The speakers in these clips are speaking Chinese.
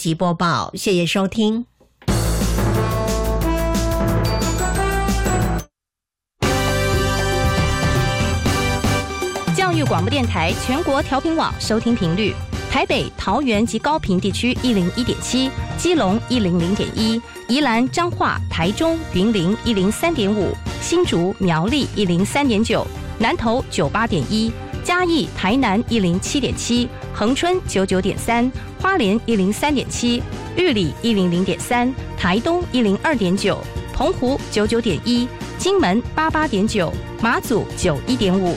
及播报，谢谢收听。教育广播电台全国调频网收听频率：台北、桃园及高屏地区一零一点七，基隆一零零点一，宜兰、彰化、台中、云林一零三点五，新竹、苗栗一零三点九，南投九八点一，嘉义、台南一零七点七，恒春九九点三，花莲一零三点七，玉里一零零点三，台东一零二点九，澎湖九九点一，金门八八点九，马祖九一点五。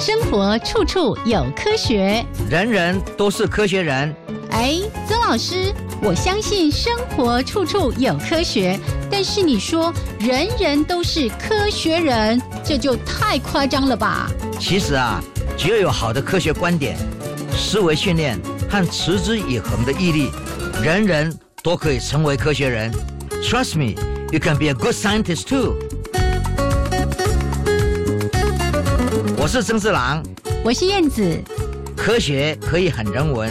生活处处有科学，人人都是科学人。哎，曾老师，我相信生活处处有科学，但是你说人人都是科学人，这就太夸张了吧？其实啊，只要有好的科学观点、思维训练和持之以恒的毅力，人人都可以成为科学人。Trust me, you can be a good scientist too. 我是曾志郎，我是燕子。科学可以很人文，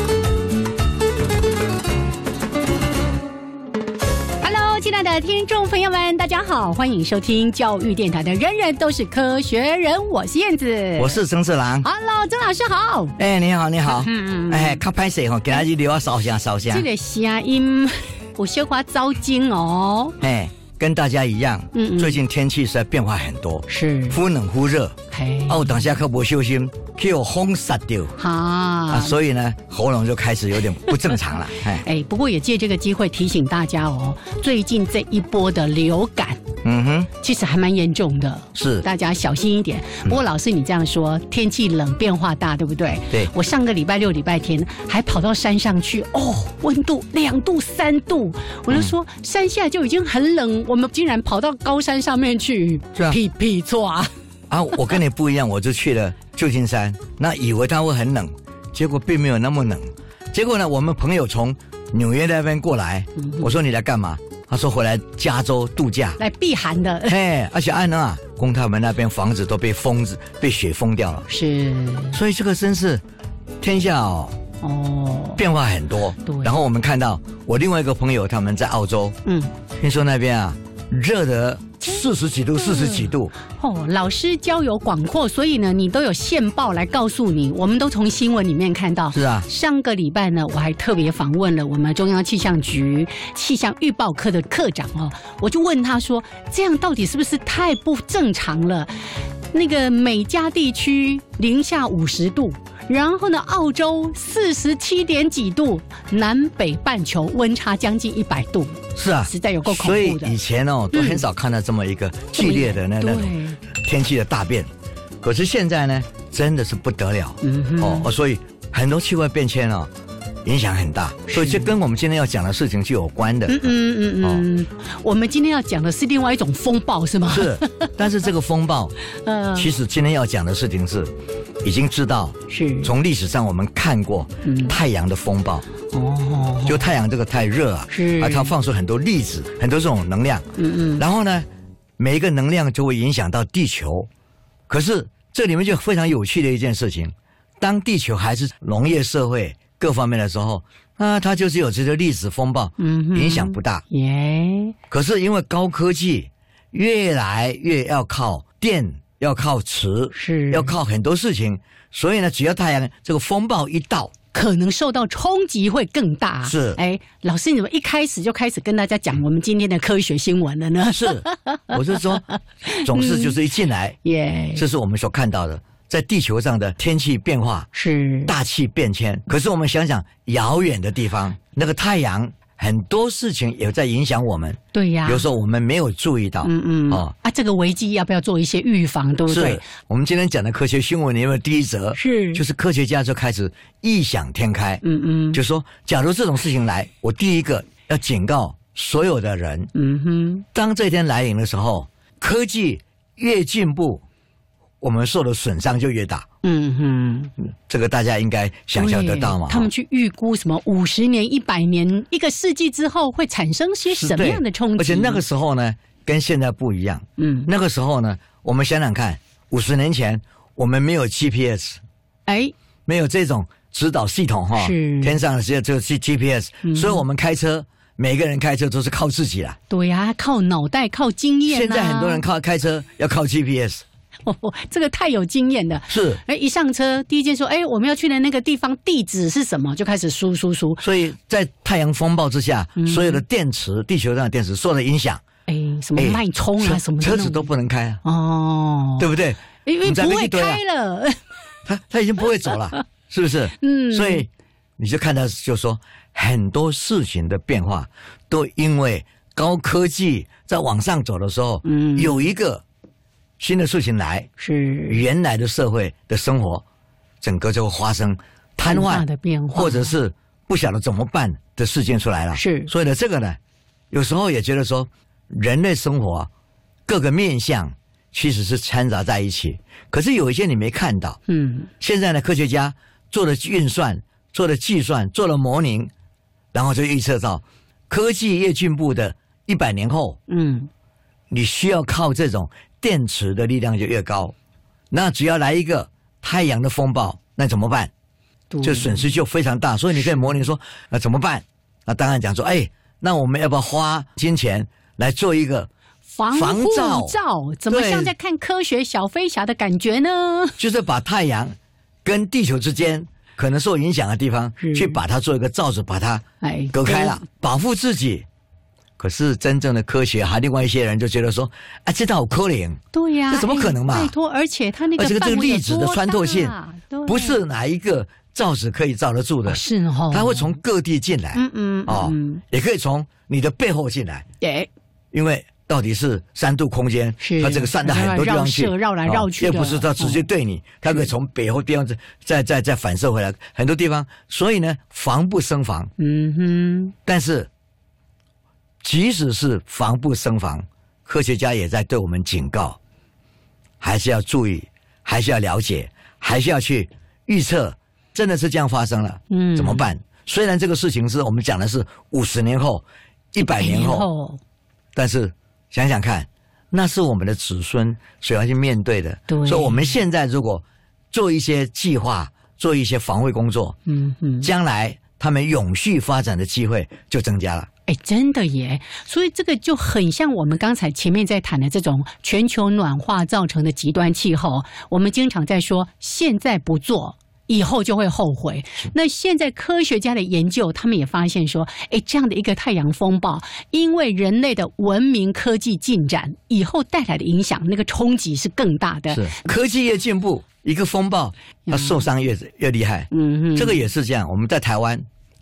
的听众朋友们，大家好，欢迎收听教育电台的《人人都是科学人》，我是燕子，我是曾志郎。Hello，曾老师好。哎，你好，你好。嗯嗯。哎，看拍谁哈？给他去留啊，烧香烧香。这个声音有小花糟精哦。哎，跟大家一样，嗯嗯最近天气实在变化很多，是忽冷忽热。嘿，哦，等下可不小心，给我轰杀掉好啊，所以呢，喉咙就开始有点不正常了。哎，哎，不过也借这个机会提醒大家哦，最近这一波的流感嗯哼，其实还蛮严重的，是大家小心一点。不过老师你这样说，天气冷变化大，对不对？对我上个礼拜六、礼拜天还跑到山上去，哦，温度两度、三度，我就说、山下就已经很冷，我们竟然跑到高山上面去，屁屁错啊！啊，我跟你不一样，我就去了 旧金山，那以为它会很冷，结果并没有那么冷。结果呢，我们朋友从纽约那边过来，我说你来干嘛？他说回来加州度假。来避寒的，嘿，而且安娜啊，公他们那边房子都被封子被雪封掉了，是所以这个真是天下哦哦，变化很多。对然后我们看到我另外一个朋友他们在澳洲，嗯。听说那边啊热的四十几度、四十几度，哦，老师交友广阔，所以呢，你都有线报来告诉你，我们都从新闻里面看到。是啊，上个礼拜呢，我还特别访问了我们中央气象局气象预报科的科长哦，我就问他说，这样到底是不是太不正常了？那个美加地区零下五十度，然后呢，澳洲四十七点几度，南北半球温差将近一百度，是啊，实在有够恐怖的。以前哦都很少看到这么一个剧烈的那那种，天气的大变，可是现在呢，真的是不得了。哦哦，所以很多气候变迁哦影响很大，所以这跟我们今天要讲的事情是有关的。嗯嗯嗯嗯，我们今天要讲的是另外一种风暴，是吗？是，但是这个风暴，呃，其实今天要讲的事情是，已经知道是。从历史上我们看过嗯。太阳的风暴，哦，就太阳这个太热啊，是。啊，它放出很多粒子，很多这种能量，嗯嗯，然后呢，每一个能量就会影响到地球。可是这里面就非常有趣的一件事情，当地球还是农业社会各方面的时候，啊，它就是有这个粒子风暴，嗯哼。影响不大。耶，可是因为高科技越来越要靠电，要靠磁，是。要靠很多事情，所以呢，只要太阳这个风暴一到，可能受到冲击会更大。是。哎，老师，你怎么一开始就开始跟大家讲我们今天的科学新闻了呢？是，我是说，总是就是一进来，耶，这是我们所看到的，在地球上的天气变化、是大气变迁。可是我们想想，遥远的地方，那个太阳，很多事情也在影响我们。对呀，有时候我们没有注意到。嗯嗯哦，啊，这个危机要不要做一些预防，对不对是？我们今天讲的科学新闻里面的第一则，是就是科学家就开始异想天开，嗯嗯，就说假如这种事情来，我第一个要警告所有的人。嗯哼，当这一天来临的时候，科技越进步，我们受的损伤就越大。嗯哼，这个大家应该想象得到嘛？他们去预估什么五十年、一百年、一个世纪之后会产生些什么样的冲击？而且那个时候呢，跟现在不一样。嗯，那个时候呢，我们想想看，五十年前我们没有 GPS，哎，没有这种指导系统哈，是天上的只有只有 G GPS，、嗯所以我们开车，每个人开车都是靠自己啦。对呀、靠脑袋、靠经验、啊。现在很多人靠开车要靠 GPS，哦，这个太有经验了。是，哎，一上车，第一件说，哎，我们要去的那个地方地址是什么？就开始输输输。所以在太阳风暴之下，嗯所有的电池，地球上的电池受了影响，哎，什么哎脉冲啊，车什么车子都不能开啊，哦，对不对？因为不会开了。他他已经不会走了，是不是？嗯所以你就看到，就说很多事情的变化，都因为高科技在往上走的时候，嗯有一个新的事情来，是。原来的社会的生活，整个就会发生瘫痪的变化。或者是不晓得怎么办的事件出来了。是。所以呢，这个呢，有时候也觉得说，人类生活各个面向其实是掺杂在一起，可是有一些你没看到。嗯。现在呢，科学家做了运算，做了计算，做了模拟，然后就预测到，科技越进步的一百年后，嗯，你需要靠这种电池的力量就越高。那只要来一个太阳的风暴，那怎么办？对就损失就非常大。所以你可以模拟说，那怎么办？那当然讲说，哎，那我们要不要花金钱来做一个，防护防罩罩怎么像在看科学小飞侠的感觉呢？就是把太阳跟地球之间可能受影响的地方，去把它做一个罩子，把它哎，隔开了，保护自己。可是真正的科学，还另外一些人就觉得说，啊，这倒可能，对呀、这怎么可能嘛？哎拜托，而且它那个而且这个粒子的穿透性不是哪一个罩子可以罩得住的。哦，是哦，它会从各地进来，嗯嗯哦嗯，也可以从你的背后进来，对因为到底是三度空间，是。它这个散到很多地方去，绕绕来绕去的。哦也不是它直接对你，它可以从背后地方再再再再反射回来，很多地方，所以呢，防不胜防。嗯哼，但是，即使是防不胜防，科学家也在对我们警告，还是要注意，还是要了解，还是要去预测，真的是这样发生了，嗯怎么办？虽然这个事情是我们讲的是五十年后、一百年后，但是想想看，那是我们的子孙所要去面对的。对所以我们现在如果做一些计划，做一些防卫工作，嗯嗯，将来他们永续发展的机会就增加了。哎，真的耶！所以这个就很像我们刚才前面在谈的这种全球暖化造成的极端气候。我们经常在说，现在不做。以后就会后悔。那现在科学家的研究，他们也发现说，哎，这样的一个太阳风暴，因为人类的文明科技进展以后带来的影响，那个冲击是更大的。是科技越进步，一个风暴，它受伤越越厉害。嗯嗯，这个也是这样。我们在台湾，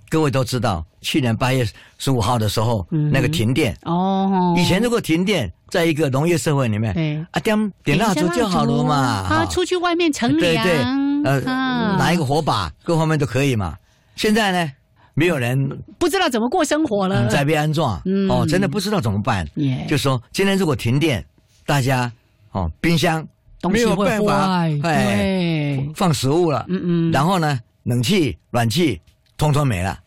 各位都知道，去年八月十五号的时候，嗯那个停电，哦，以前如果停电，在一个农业社会里面，对。啊点点蜡烛就好了嘛，啊，出去外面乘凉，对对，呃，啊拿一个火把，各方面都可以嘛。现在呢，没有人不知道怎么过生活了。在被安装，嗯。哦，真的不知道怎么办。耶就说今天如果停电，大家哦，冰箱没有办法，哎对，放食物了，嗯嗯，然后呢，冷气、暖气通通没了，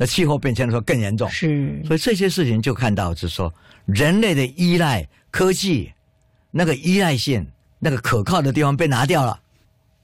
那气候变迁的时候更严重。是所以这些事情就看到，就是说人类的依赖科技，那个依赖性、那个可靠的地方被拿掉了，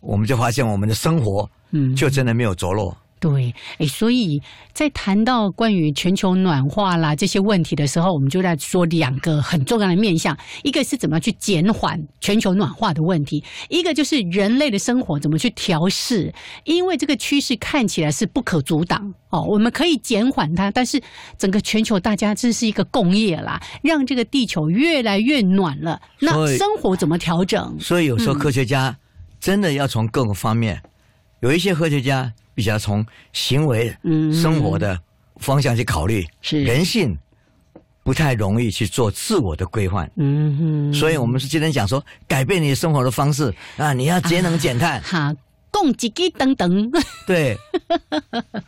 我们就发现我们的生活嗯就真的没有着落。对，哎，所以在谈到关于全球暖化啦这些问题的时候，我们就在说两个很重要的面向，一个是怎么去减缓全球暖化的问题，一个就是人类的生活怎么去调试，因为这个趋势看起来是不可阻挡哦，我们可以减缓它，但是整个全球大家这是一个共业啦，让这个地球越来越暖了，那生活怎么调整？所以有时候科学家真的要从各个方面，有一些科学家比较从行为、嗯。生活的方向去考虑，是。人性不太容易去做自我的规范。嗯哼，所以我们是今天讲说，改变你生活的方式啊，你要节能减碳，哈，共几个等等，对，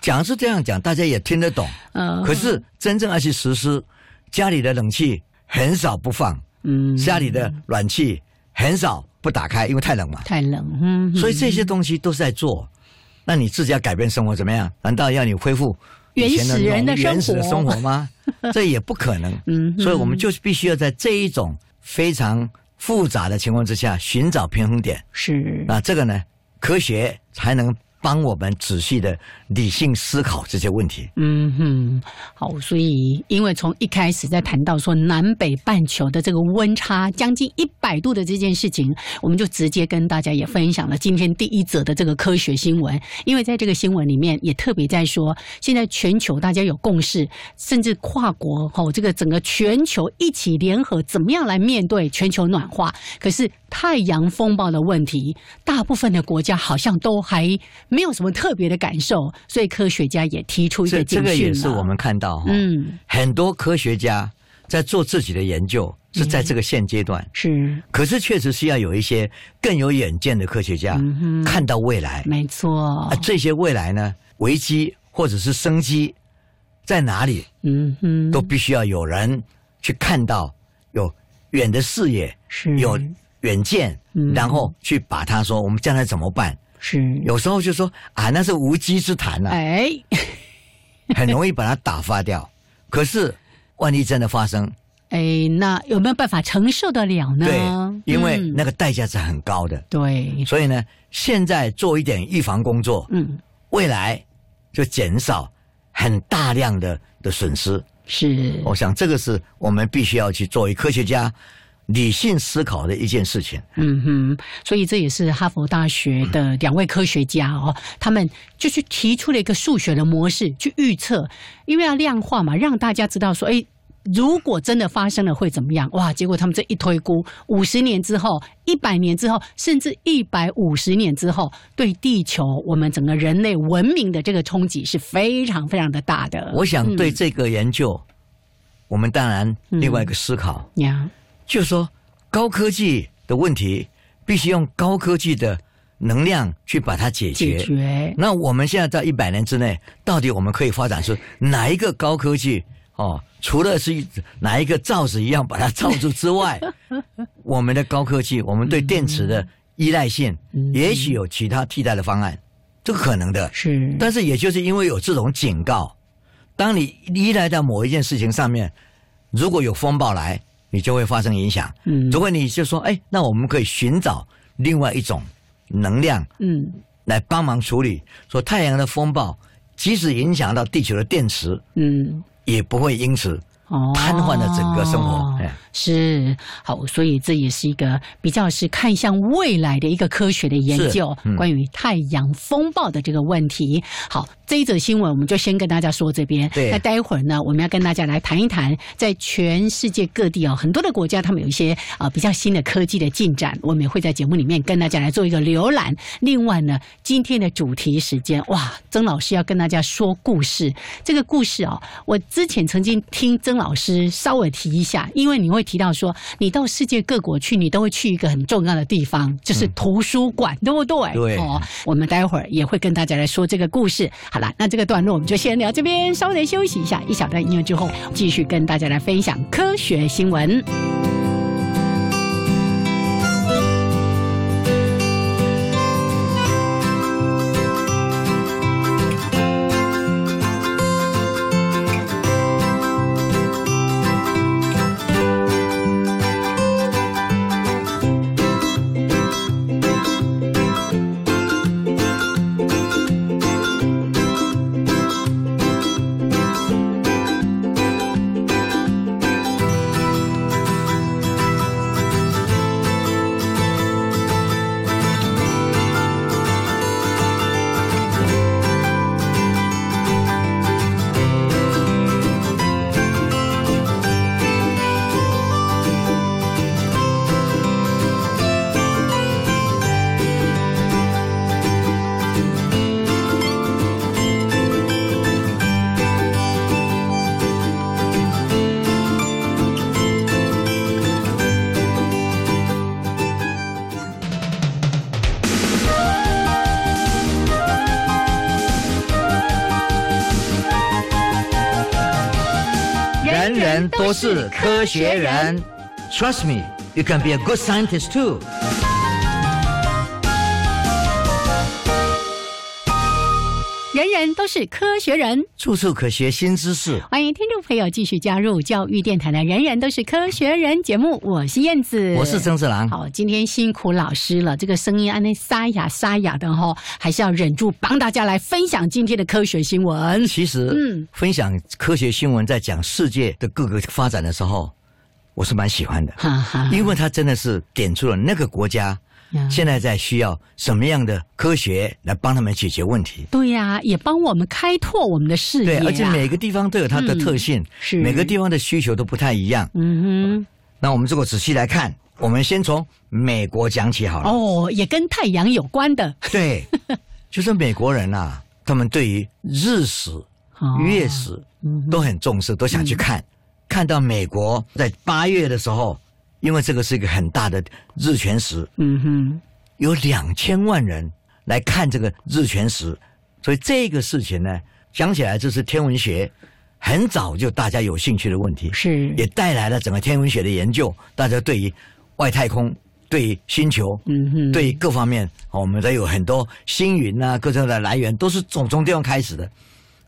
讲是这样讲，大家也听得懂。呃，可是真正要去实施，家里的冷气很少不放，嗯，家里的暖气很少不打开，因为太冷嘛。太冷，嗯，所以这些东西都是在做。那你自己要改变生活怎么样？难道要你恢复以前原始人的原始的生活吗？这也不可能。嗯所以我们就是必须要在这一种非常复杂的情况之下寻找平衡点。是那这个呢，科学才能帮我们仔细的理性思考这些问题。嗯哼，好，所以因为从一开始在谈到说南北半球的这个温差将近一百度的这件事情，我们就直接跟大家也分享了今天第一则的这个科学新闻。因为在这个新闻里面也特别在说，现在全球大家有共识，甚至跨国吼、这个整个全球一起联合，怎么样来面对全球暖化？可是太阳风暴的问题，大部分的国家好像都还没有什么特别的感受，所以科学家也提出一这个警讯这个也是我们看到，嗯。很多科学家在做自己的研究，是在这个现阶段。是。可是确实是要有一些更有远见的科学家，嗯看到未来。没错。啊，，这些未来呢，危机或者是生机在哪里，嗯哼，都必须要有人去看到，有远的视野，是。有远见，嗯然后去把它说我们将来怎么办。是有时候就说啊，那是无稽之谈啊，哎，很容易把它打发掉。可是万一真的发生，哎，那有没有办法承受得了呢？对，因为嗯那个代价是很高的。对，所以呢，现在做一点预防工作，嗯，未来就减少很大量的的损失。是我想这个是我们必须要去作为科学家理性思考的一件事情。嗯哼，所以这也是哈佛大学的两位科学家哦，他们就去提出了一个数学的模式去预测，因为要量化嘛，让大家知道说，哎。如果真的发生了会怎么样？哇！结果他们这一推估，五十年之后、一百年之后，甚至一百五十年之后，对地球我们整个人类文明的这个冲击是非常非常的大的。我想对这个研究，我们当然另外一个思考，呀，就是说高科技的问题必须用高科技的能量去把它解决。解决那我们现在在一百年之内，到底我们可以发展出哪一个高科技？哦，除了是哪一个罩子一样把它罩住之外，我们的高科技，我们对电池的依赖性，嗯也许有其他替代的方案，这个可能的。是，但是也就是因为有这种警告，当你依赖到某一件事情上面，如果有风暴来，你就会发生影响。嗯如果你就说，哎，那我们可以寻找另外一种能量嗯来帮忙处理，说太阳的风暴，即使影响到地球的电池，嗯，也不会因此哦，瘫痪了整个生活。哎是好，所以这也是一个比较是看向未来的一个科学的研究，嗯关于太阳风暴的这个问题。好，这一则新闻我们就先跟大家说这边。对那待会儿呢，我们要跟大家来谈一谈，在全世界各地哦，很多的国家他们有一些啊、呃比较新的科技的进展，我们也会在节目里面跟大家来做一个浏览。另外呢，今天的主题时间，哇，曾老师要跟大家说故事。这个故事哦，我之前曾经听曾老师稍微提一下，因为你会提到说，你到世界各国去，你都会去一个很重要的地方，就是图书馆，对不对？对哦，我们待会儿也会跟大家来说这个故事。好了，那这个段落我们就先聊这边，稍微休息一下，一小段音乐之后，继续跟大家来分享科学新闻。科学人。Trust me, you can be a good scientist too. 人人都是科学人，处处可学新知识。欢迎听众朋友继续加入教育电台的《人人都是科学人》节目，我是燕子，我是曾志郎。好，今天辛苦老师了，这个声音安那沙哑沙哑的哈，还是要忍住帮大家来分享今天的科学新闻。其实，嗯，分享科学新闻，在讲世界的各个发展的时候，我是蛮喜欢的，哈哈，因为它真的是点出了那个国家。现在在需要什么样的科学来帮他们解决问题？对呀，也帮我们开拓我们的视野。对，而且每个地方都有它的特性，是每个地方的需求都不太一样。嗯哼。那我们如果仔细来看，我们先从美国讲起好了。哦，也跟太阳有关的。对，就是美国人啊，他们对于日食、月食都很重视，都想去看。看到美国在八月的时候。因为这个是一个很大的日全食，嗯哼，有两千万人来看这个日全食，所以这个事情呢，讲起来就是天文学很早就大家有兴趣的问题，是。也带来了整个天文学的研究，大家对于外太空、对于星球、嗯哼，对于各方面，我们都有很多星云啊，各种的来源都是从从地方开始的，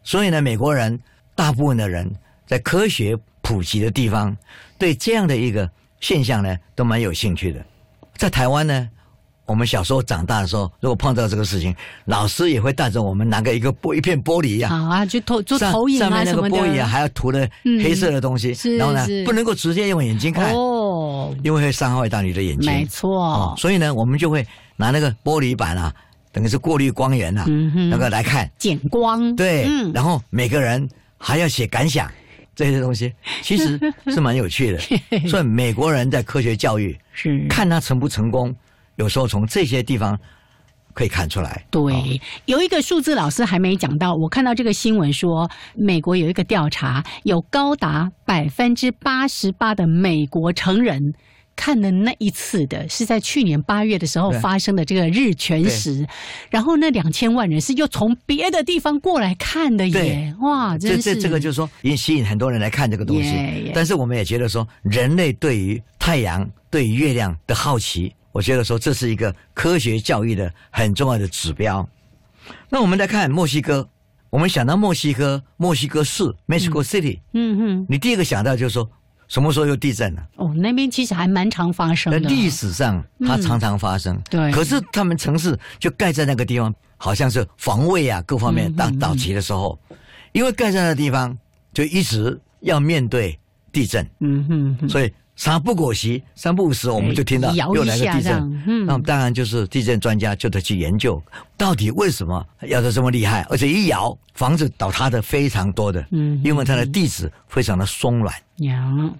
所以呢，美国人大部分的人在科学普及的地方，对这样的一个。现象呢，都蛮有兴趣的。在台湾呢，我们小时候长大的时候，如果碰到这个事情，老师也会带着我们拿个一个玻一片玻璃呀，好啊，就投做投影啊上面那个玻璃啊，还要涂的黑色的东西，然后呢，不能够直接用眼睛看哦，因为会伤害到你的眼睛。没错，所以呢，我们就会拿那个玻璃板啊，等于是过滤光源啊，那个来看减光。对，然后每个人还要写感想。这些东西其实是蛮有趣的，所以美国人在科学教育是看他成不成功，有时候从这些地方可以看出来。对，有一个数字老师还没讲到，我看到这个新闻说，美国有一个调查，有高达百分之八十八的美国成人。看的那一次的是在去年八月的时候发生的这个日全食，然后那两千万人是又从别的地方过来看的耶，哇！这这这个就是说，引吸引很多人来看这个东西。但是我们也觉得说，人类对于太阳、对于月亮的好奇，我觉得说这是一个科学教育的很重要的指标。那我们来看墨西哥，我们想到墨西哥，墨西哥市 （Mexico City），嗯哼，你第一个想到就是说。什么时候又地震了？哦，那边其实还蛮常发生的。历史上它常常发生。对。可是他们城市就盖在那个地方，好像是防卫啊，各方面到早期的时候，因为盖在那地方就一直要面对地震。嗯哼。所以三不果席，三不五时，我们就听到又来个地震。嗯。那当然就是地震专家就得去研究，到底为什么要得这么厉害，而且一摇房子倒塌的非常多的。嗯。因为它的地质非常的松软。呀，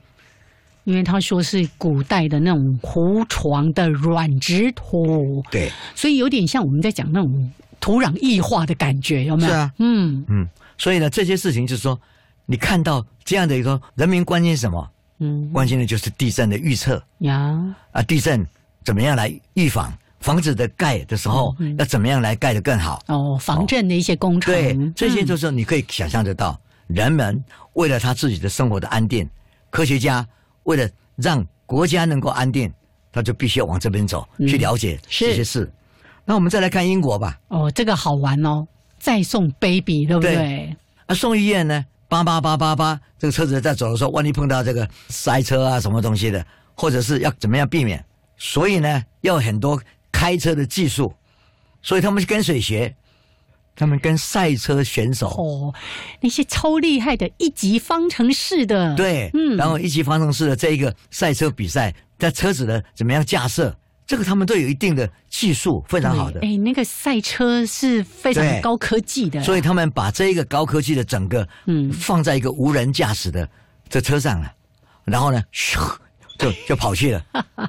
因为他说是古代的那种湖床的软质土，对，所以有点像我们在讲那种土壤异化的感觉，有没有？是啊，嗯嗯，所以呢，这些事情就是说，你看到这样的一个人民关心什么？嗯，关心的就是地震的预测呀，啊，地震怎么样来预防？房子的盖的时候要怎么样来盖的更好？哦，防震的一些工程，对，这些就是你可以想象得到。人们为了他自己的生活的安定，科学家为了让国家能够安定，他就必须要往这边走，去了解这些事。那我们再来看英国吧。哦，这个好玩哦，再送 baby，对不对？啊，送医院呢？八八八八八，这个车子在走的时候，万一碰到这个塞车啊，什么东西的，或者是要怎么样避免？所以呢，要很多开车的技术，所以他们是跟谁学。他们跟赛车选手哦，那些超厉害的一级方程式的对，嗯，然后一级方程式的这一个赛车比赛，在车子的怎么样架设，这个他们都有一定的技术，非常好的。哎，那个赛车是非常高科技的，所以他们把这一个高科技的整个嗯放在一个无人驾驶的这车上了，然后呢，咻就 就跑去了。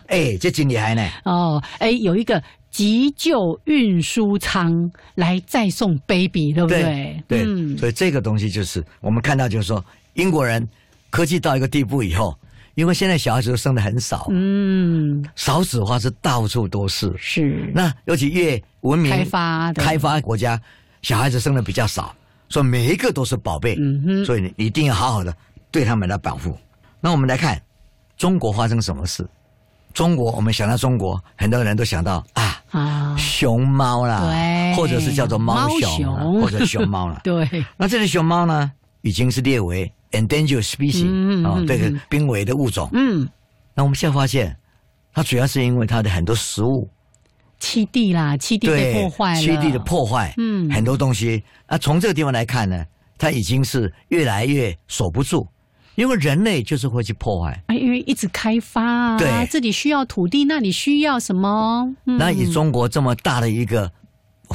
哎，这真厉害呢！哦，哎，有一个。急救运输舱来再送 baby，对不对？对，所以这个东西就是我们看到，就是说英国人科技到一个地步以后，因为现在小孩子都生的很少，嗯，少子化是到处都是，是。那尤其越文明开发开发国家，小孩子生的比较少，所以每一个都是宝贝，嗯哼，所以你一定要好好的对他们来保护。那我们来看中国发生什么事？中国，我们想到中国，很多人都想到啊，啊，熊猫啦，对或者是叫做猫熊，猫熊或者熊猫啦。对，那这只熊猫呢，已经是列为 endangered species 啊、这个嗯濒危的物种。嗯，那我们现在发现，它主要是因为它的很多食物。栖地啦，栖地被破坏了，栖地的破坏，嗯。很多东西。那，从这个地方来看呢，它已经是越来越守不住，因为人类就是会去破坏。哎，因为一直开发啊，对。这里需要土地，那里需要什么？嗯那以中国这么大的一个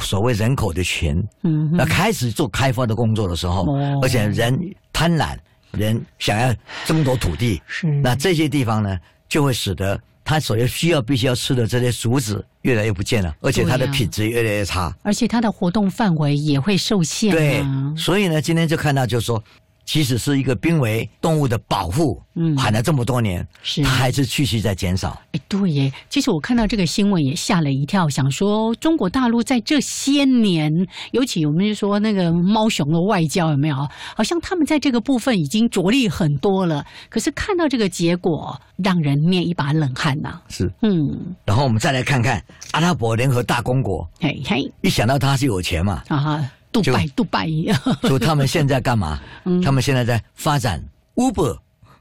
所谓人口的群，嗯那开始做开发的工作的时候，哦。而且人贪婪，人想要争夺土地，是那这些地方呢，就会使得他所要需要必须要吃的这些竹子越来越不见了，而且它的品质越来越差。而且它的活动范围也会受限、啊。对，所以呢，今天就看到就是说，即使是一个濒危动物的保护，嗯喊了这么多年，是它还是继续在减少。哎，对耶。其实我看到这个新闻也吓了一跳，想说中国大陆在这些年，尤其我们就说那个猫熊的外交有没有？好像他们在这个部分已经着力很多了。可是看到这个结果，让人捏一把冷汗呐、是，嗯，然后我们再来看看阿拉伯联合大公国，嘿嘿，一想到他是有钱嘛，啊，杜拜，杜拜，所以他们现在干嘛？嗯。他们现在在发展 Uber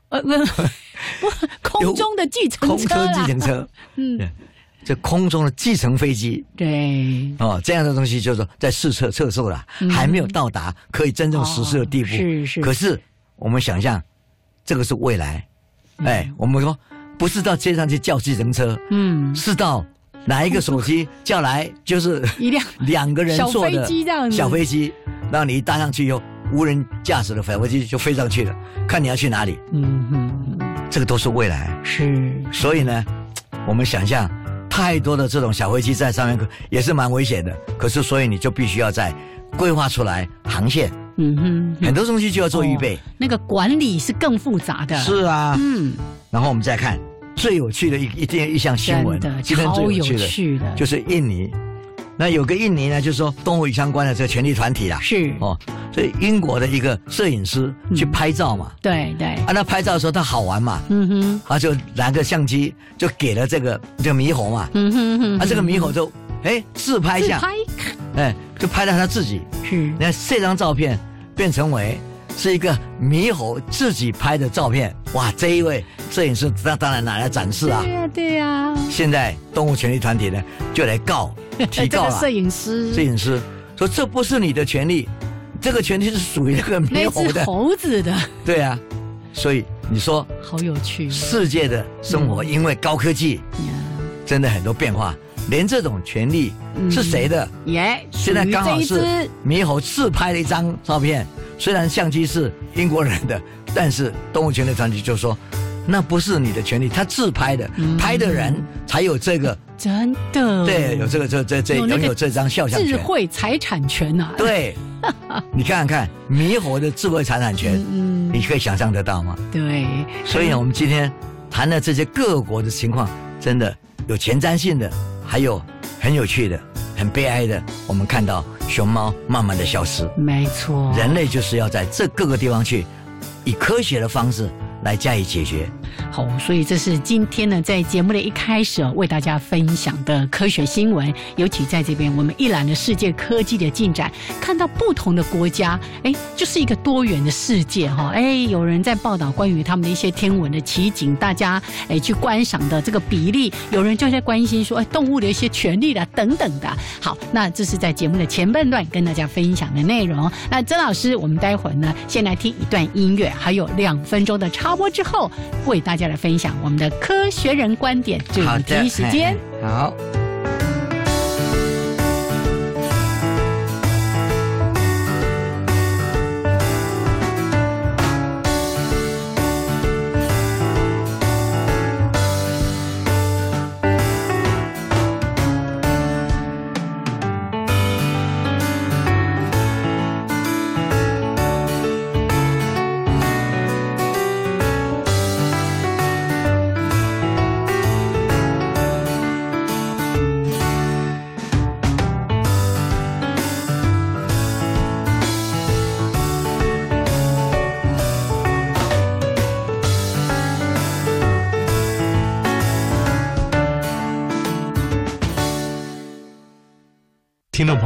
呃，不，不空中的计程空车计程车，嗯，这空中的计程飞机。对，哦，这样的东西就是说在试测测试了，还没有到达可以真正实施的地步。是是。可是我们想象，这个是未来。哎，我们说不是到街上去叫计程车，嗯，是到拿一个手机叫来，就是 一辆 两个人坐的小飞机这样子小飞机，让你一搭上去以后，无人驾驶的小飞机就飞上去了，看你要去哪里，嗯嗯，嗯这个都是未来。是，所以呢，我们想象太多的这种小飞机在上面也是蛮危险的。可是，所以你就必须要在规划出来航线，嗯哼，很多东西就要做预备。哦那个管理是更复杂的。是啊，嗯，然后我们再看最有趣的一一件一项新闻，今天最有趣的。趣的，就是印尼。那有个印尼呢，就是说动物相关的这个权利团体啦，是，哦，所以英国的一个摄影师去拍照嘛，对对，啊，那拍照的时候他好玩嘛，嗯哼，他就拿个相机就给了这个这个猕猴嘛，嗯哼哼，啊，这个猕猴就哎自拍下，自拍？哎，就拍到他自己。是，那这张照片变成为是一个猕猴自己拍的照片，哇！这一位摄影师那当然拿来展示啊。对。呀对呀，现在动物权利团体呢就来告提告了 这个摄影师。摄影师，说这不是你的权利，这个权利是属于那个猕猴的。猴子的，对啊，所以你说好有趣。世界的生活因为高科技呀，真的很多变化，连这种权利是谁的？耶，现在刚好是猕猴自拍的一张照片，虽然相机是英国人的，但是动物权利团体就说，那不是你的权利，他自拍的，嗯。拍的人才有这个，真的，对，有这个这这这拥有这张肖像权。智。慧财产权啊，对，你看看猕猴的智慧财产权，嗯，你可以想象得到吗？对，所以呢，我们今天谈的这些各国的情况，真的有前瞻性的，还有很有趣的、很悲哀的。我们看到熊猫慢慢的消失。没错，人类就是要在这各个地方去，以科学的方式来加以解决。好，所以这是今天呢，在节目的一开始，为大家分享的科学新闻。尤其在这边，我们一览了世界科技的进展，看到不同的国家，哎，就是一个多元的世界哈。哎，有人在报道关于他们的一些天文的奇景，大家哎去观赏的这个比例，有人就在关心说，哎，动物的一些权利啦等等的。好，那这是在节目的前半段跟大家分享的内容。那曾老师，我们待会儿呢，先来听一段音乐，还有两分钟的插播之后，为大家来分享我们的科学人观点主题时间。好。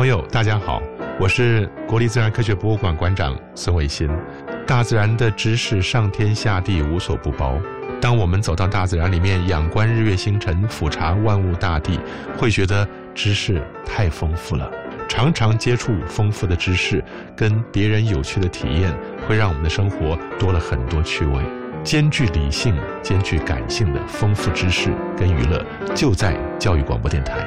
朋友，大家好，我是国立自然科学博物馆馆长孙伟新。大自然的知识上天下地无所不包。当我们走到大自然里面，仰观日月星辰，俯察万物大地，会觉得知识太丰富了。常常接触丰富的知识，跟别人有趣的体验，会让我们的生活多了很多趣味。兼具理性、兼具感性的丰富知识跟娱乐，就在教育广播电台。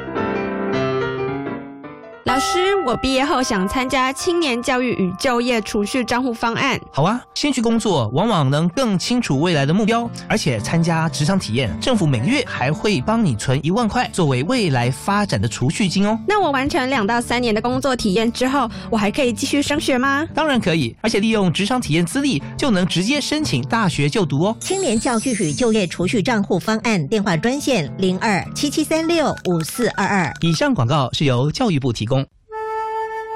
老师，我毕业后想参加青年教育与就业储蓄账户方案。好啊，先去工作，往往能更清楚未来的目标，而且参加职场体验，政府每个月还会帮你存一万块作为未来发展的储蓄金哦。那我完成两到三年的工作体验之后，我还可以继续升学吗？当然可以，而且利用职场体验资历就能直接申请大学就读哦。青年教育与就业储蓄账户方案电话专线零二七七三六五四二二。以上广告是由教育部提供。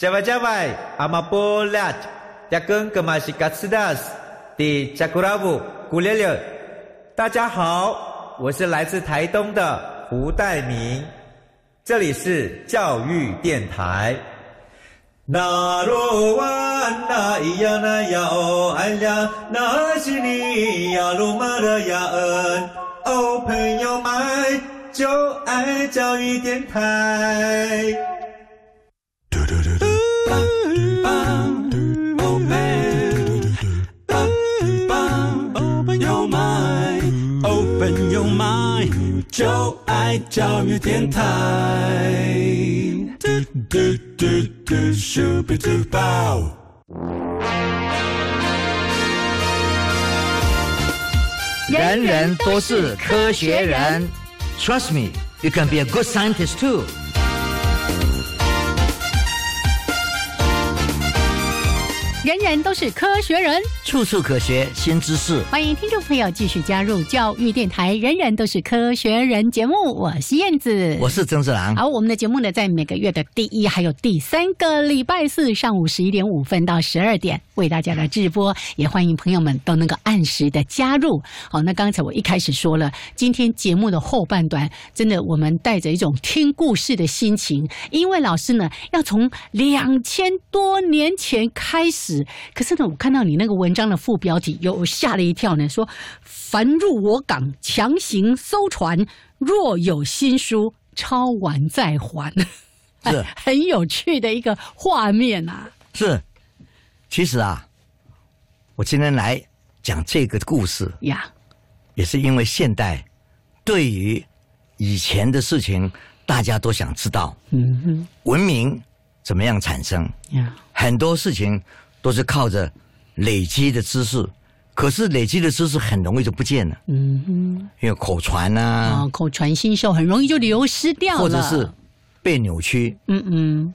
加外加外，阿玛波拉，加根格玛西卡斯达斯，的加古拉布古列列。大家好，我是来自台东的胡代明，这里是教育电台。那罗哇那咿呀那呀哦哎呀，那是你呀鲁玛的呀恩哦，朋友们就爱教育电台。就爱教育电台。人人都是科学人，Trust me, you can be a good scientist too. 人人都是科学人，处处可学新知识。欢迎听众朋友继续加入教育电台《人人都是科学人》节目，我是燕子，我是曾志郎。好，我们的节目呢，在每个月的第一还有第三个礼拜四上午十一点五分到十二点为大家来直播，也欢迎朋友们都能够按时的加入。好，那刚才我一开始说了，今天节目的后半段，真的我们带着一种听故事的心情，因为老师呢要从两千多年前开始。可是呢，我看到你那个文章的副标题，又吓了一跳呢。说凡入我港，强行搜船，若有新书，抄完再还。是 很有趣的一个画面啊。是，其实啊，我今天来讲这个故事呀，也是因为现代对于以前的事情，大家都想知道。嗯哼，文明怎么样产生？呀，很多事情。都是靠着累积的知识，可是累积的知识很容易就不见了。嗯哼，因为口传啊，口传心授很容易就流失掉了，或者是被扭曲。嗯嗯，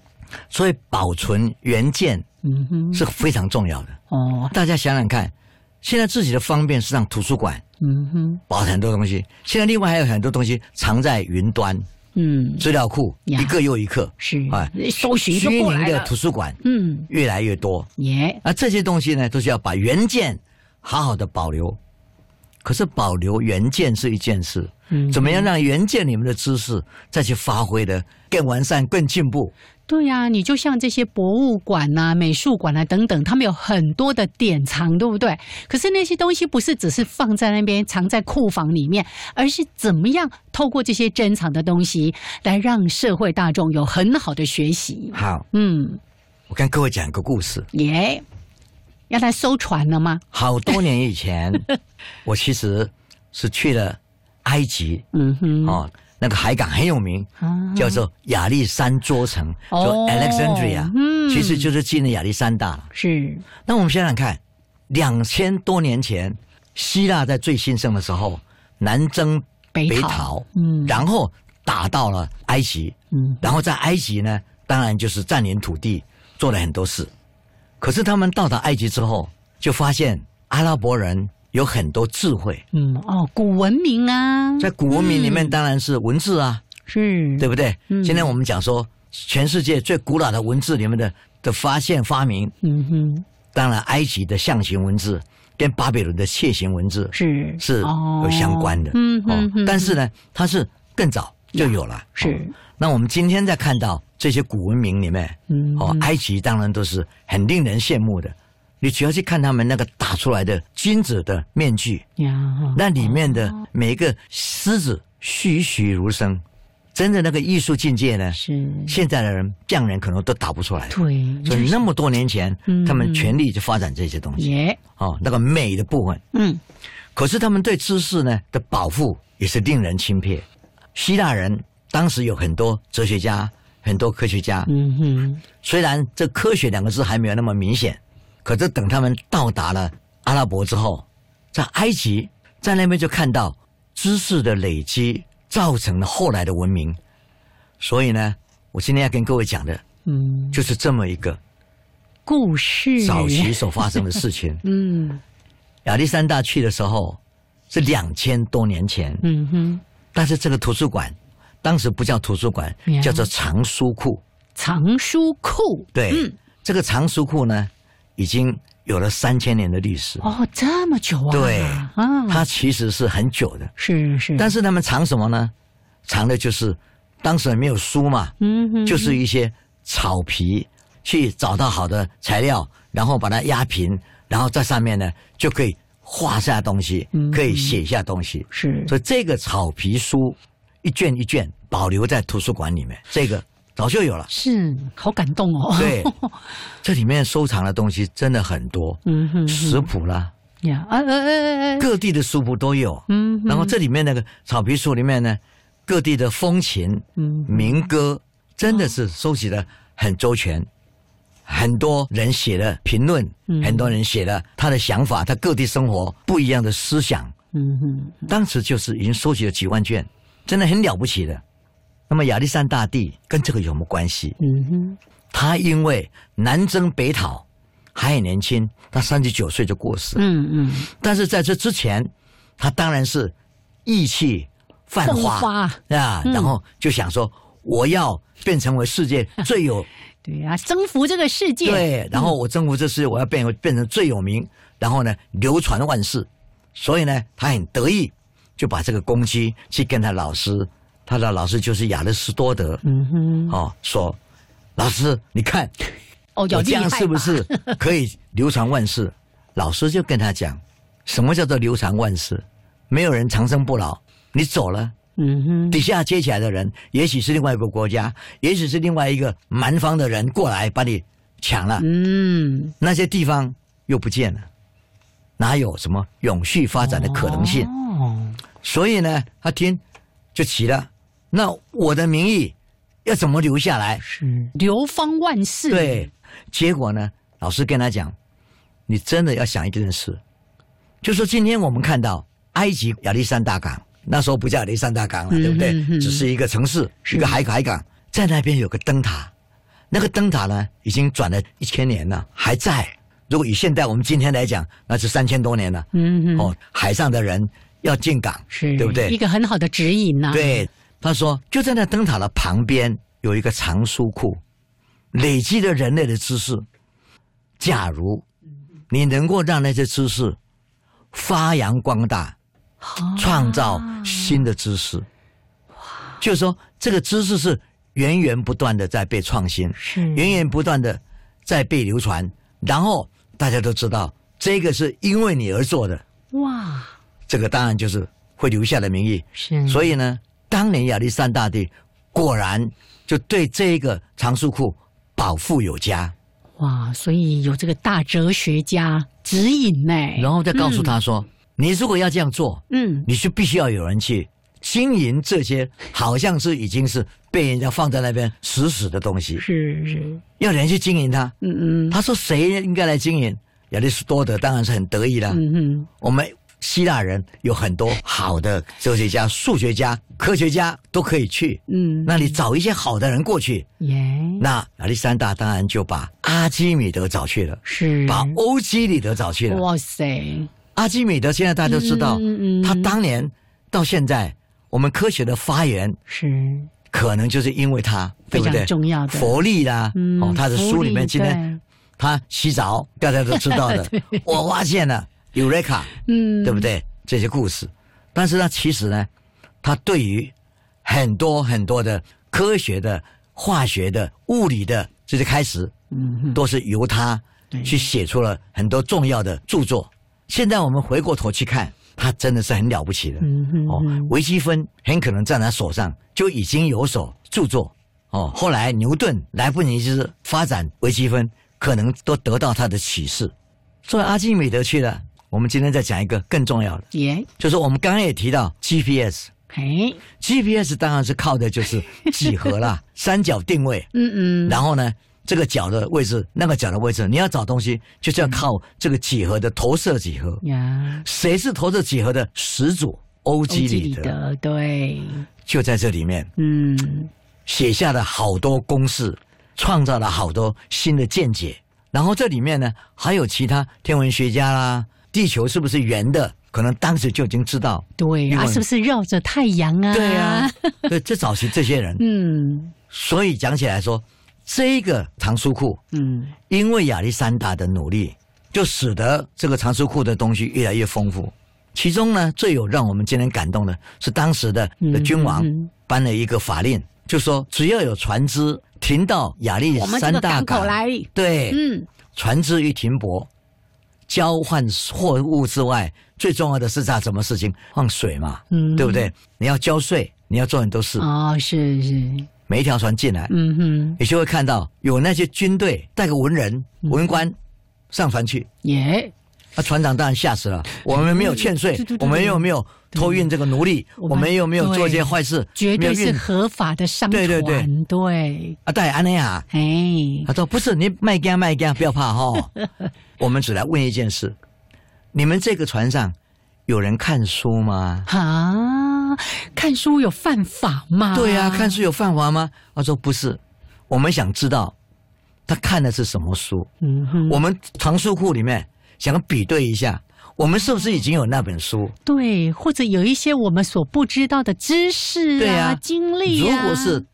所以保存原件，嗯哼，是非常重要的。哦，大家想想看，现在自己的方便是让图书馆，嗯哼，保很多东西。现在另外还有很多东西藏在云端。嗯，资料库一个又一个。是。啊，搜寻虚拟的图书馆，嗯，越来越多。耶。啊这些东西呢，都是要把原件好好的保留。可是保留原件是一件事，嗯，怎么样让原件里面的知识再去发挥的更完善、更进步？对呀，你就像这些博物馆呐、美术馆啊等等，他们有很多的典藏，对不对？可是那些东西不是只是放在那边藏在库房里面，而是怎么样透过这些珍藏的东西，来让社会大众有很好的学习。好，嗯，我跟各位讲个故事。耶，要来收船了吗？好多年以前，我其实是去了埃及。嗯哼，哦。那个海港很有名，叫做亚历山卓城，叫 Alexandria，嗯其实就是今的亚历山大了。是。那我们想想看，两千多年前，希腊在最兴盛的时候，南征北逃，嗯，然后打到了埃及，嗯，然后在埃及呢当然就是占领土地，做了很多事。可是他们到达埃及之后，就发现阿拉伯人有很多智慧，嗯，哦，古文明啊，在古文明里面当然是文字啊，是，对不对？嗯。现在我们讲说，全世界最古老的文字里面的的发现发明，嗯哼，当然埃及的象形文字跟巴比伦的楔形文字是。是哦有相关的。嗯哼哼。但是呢，它是更早就有了。是。哦。那我们今天再看到这些古文明里面，嗯哦，埃及当然都是很令人羡慕的。你只要去看他们那个打出来的金子的面具，呀，那里面的每一个狮子栩栩如生，真的那个艺术境界呢，是现在的人匠人可能都打不出来。对，所以那么多年前嗯，他们全力去发展这些东西。耶，哦，那个美的部分，嗯，可是他们对知识呢的保护也是令人钦佩。希腊人当时有很多哲学家、很多科学家，嗯哼，虽然这“科学”两个字还没有那么明显，可是等他们到达了阿拉伯之后，在埃及，在那边就看到知识的累积造成了后来的文明。所以呢，我今天要跟各位讲的嗯，就是这么一个故事。早期所发生的事情。嗯。亚历山大去的时候是两千多年前，嗯哼，但是这个图书馆当时不叫图书馆呀，叫做藏书库。藏书库，对，嗯，这个藏书库呢，已经有了三千年的历史。哦，这么久啊，对啊，它其实是很久的，是是，但是他们藏什么呢？藏的就是当时没有书嘛，嗯哼，就是一些草皮，去找到好的材料，然后把它压平，然后在上面呢就可以画下东西，嗯。可以写下东西。是。所以这个草皮书一卷一卷保留在图书馆里面，这个早就有了。是，好感动哦，对，这里面收藏的东西真的很多，嗯哼，食谱啦，呀，啊呃呃呃，各地的书谱都有。嗯，然后这里面那个草皮书里面呢，各地的风情、嗯民歌，真的是收集的很周全。很多人写的评论，嗯。很多人写的他的想法，他各地生活不一样的思想，嗯哼，当时就是已经收集了几万卷，真的很了不起的。那么亚历山大帝跟这个有什么关系？嗯哼，他因为南征北讨，还很年轻，他三十九岁就过世。嗯嗯，但是在这之前，他当然是意气泛风花。花啊，嗯。然后就想说我要变成为世界最有 对啊，征服这个世界，对，然后我征服这世界，我要变变成最有名，然后呢流传万世，所以呢他很得意，就把这个攻击去跟他老师，他的老师就是亚里士多德，嗯哼，哦说，老师你看哦，这样是不是可以流传万世？老师就跟他讲，什么叫做流传万世？没有人长生不老，你走了，嗯哼，底下接起来的人，也许是另外一个国家，也许是另外一个蛮方的人过来把你抢了，嗯，那些地方又不见了，哪有什么永续发展的可能性？哦，所以呢，他听就急了，那我的名义要怎么留下来？是流芳万世，对，结果呢，老师跟他讲，你真的要想一件事，就说今天我们看到埃及亚历山大港，那时候不叫亚历山大港了，嗯对不对嗯嗯？只是一个城市，一个海海港，在那边有个灯塔，那个灯塔呢，已经转了一千年了，还在。如果以现代我们今天来讲，那是三千多年了。嗯嗯，哦，海上的人要进港，是，对不对？一个很好的指引呐，，对，他说就在那灯塔的旁边有一个藏书库，累积了人类的知识。假如你能够让那些知识发扬光大，创造新的知识，就是说这个知识是源源不断的在被创新，是。源源不断的在被流传，然后大家都知道这个是因为你而做的，哇，这个当然就是会留下的名义。是，所以呢，当年亚历山大帝果然就对这个藏书库保护有加，哇，所以有这个大哲学家指引呢，然后再告诉他说：“你如果要这样做，嗯，你就必须要有人去经营这些，好像是已经是被人家放在那边死死的东西，是是，要人去经营它。嗯嗯。他说：“谁应该来经营？”亚里士多德当然是很得意啦。嗯嗯，我们希腊人有很多好的哲学家、数学家、科学家都可以去。嗯，那你找一些好的人过去，耶，那亚历山大当然就把阿基米德找去了，是。把欧几里德找去了。哇塞，阿基米德现在大家都知道，嗯嗯嗯。他当年到现在，我们科学的发源是。可能就是因为他，对不非对？常重要的。佛力啦，嗯哦，他的书里面今天天他洗澡，大家都知道的。我发现了 Eureka，嗯，对不对？这些故事，但是呢，其实呢，他对于很多很多的科学的、化学的、物理的这些开始，嗯哼，都是由他对去写出了很多重要的著作。现在我们回过头去看，他真的是很了不起的。嗯哼哦，微积分很可能在他手上就已经有所著作。哦，后来牛顿来不及就是发展微积分，可能都得到他的启示。所以阿基米德去了。我们今天再讲一个更重要的，耶，就是我们刚刚也提到 GPS。嘿，GPS 当然是靠的就是 几何啦，三角定位。嗯嗯，然后呢，这个角的位置，那个角的位置，你要找东西，就是要靠这个几何的投射几何。呀，谁是投射几何的始祖？欧几里得的，对，就在这里面嗯，写下了好多公式，创造了好多新的见解。然后这里面呢，还有其他天文学家啦，地球是不是圆的？可能当时就已经知道。对啊，因为是不是绕着太阳啊？对啊，对，这早期这些人，嗯所以讲起来说，这个藏书库，嗯，因为亚历山大的努力，就使得这个藏书库的东西越来越丰富。其中呢，最有让我们今天感动的是当时的的君王颁了一个法令，就说只要有船只停到亚历山大港口来，对，嗯，船只一停泊，交换货物之外，最重要的是在什么事情？放水嘛，嗯。对不对？你要交税，你要做很多事，哦，是是，每一条船进来，嗯哼，你就会看到有那些军队带个文人、嗯。文官上船去，耶，那船长当然吓死了。我们没有欠税对对，对我们又没有偷运这个奴隶，我们又没有做一些坏事，绝对是合法的商船，对对对。对，啊，带安内亚。哎，他说：“不是，你卖家卖家，不要怕哈、我们只来问一件事：你们这个船上有人看书吗？啊，看书有犯法吗？对呀、看书有犯法吗？他说不是，我们想知道他看的是什么书。嗯哼，我们藏书库里面想比对一下，我们是不是已经有那本书？对，或者有一些我们所不知道的知识啊、对啊经历啊，如果是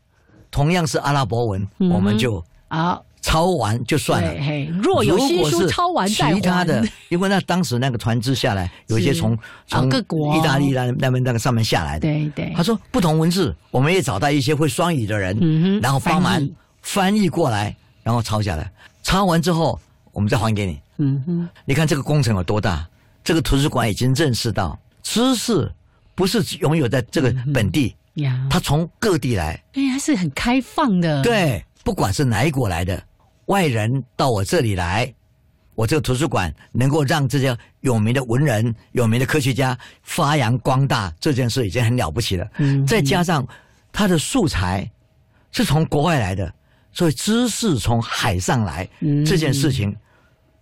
同样是阿拉伯文，嗯我们就啊，抄完就算了。嘿，若有新书抄完再还其他的，因为那当时那个船只下来，有一些从从各国意大利那那边那个上面下来的。对对他，说不同文字，我们也找到一些会双语的人，嗯然后帮忙翻译过来，然后抄下来。抄完之后，我们再还给你。嗯哼，你看这个工程有多大？这个图书馆已经认识到，知识不是拥有在这个本地，呀，它从各地来。对呀，是很开放的，，对，不管是哪一国来的外人到我这里来，我这个图书馆能够让这些有名的文人、有名的科学家发扬光大，这件事已经很了不起了。嗯再加上它的素材是从国外来的，所以知识从海上来，嗯这件事情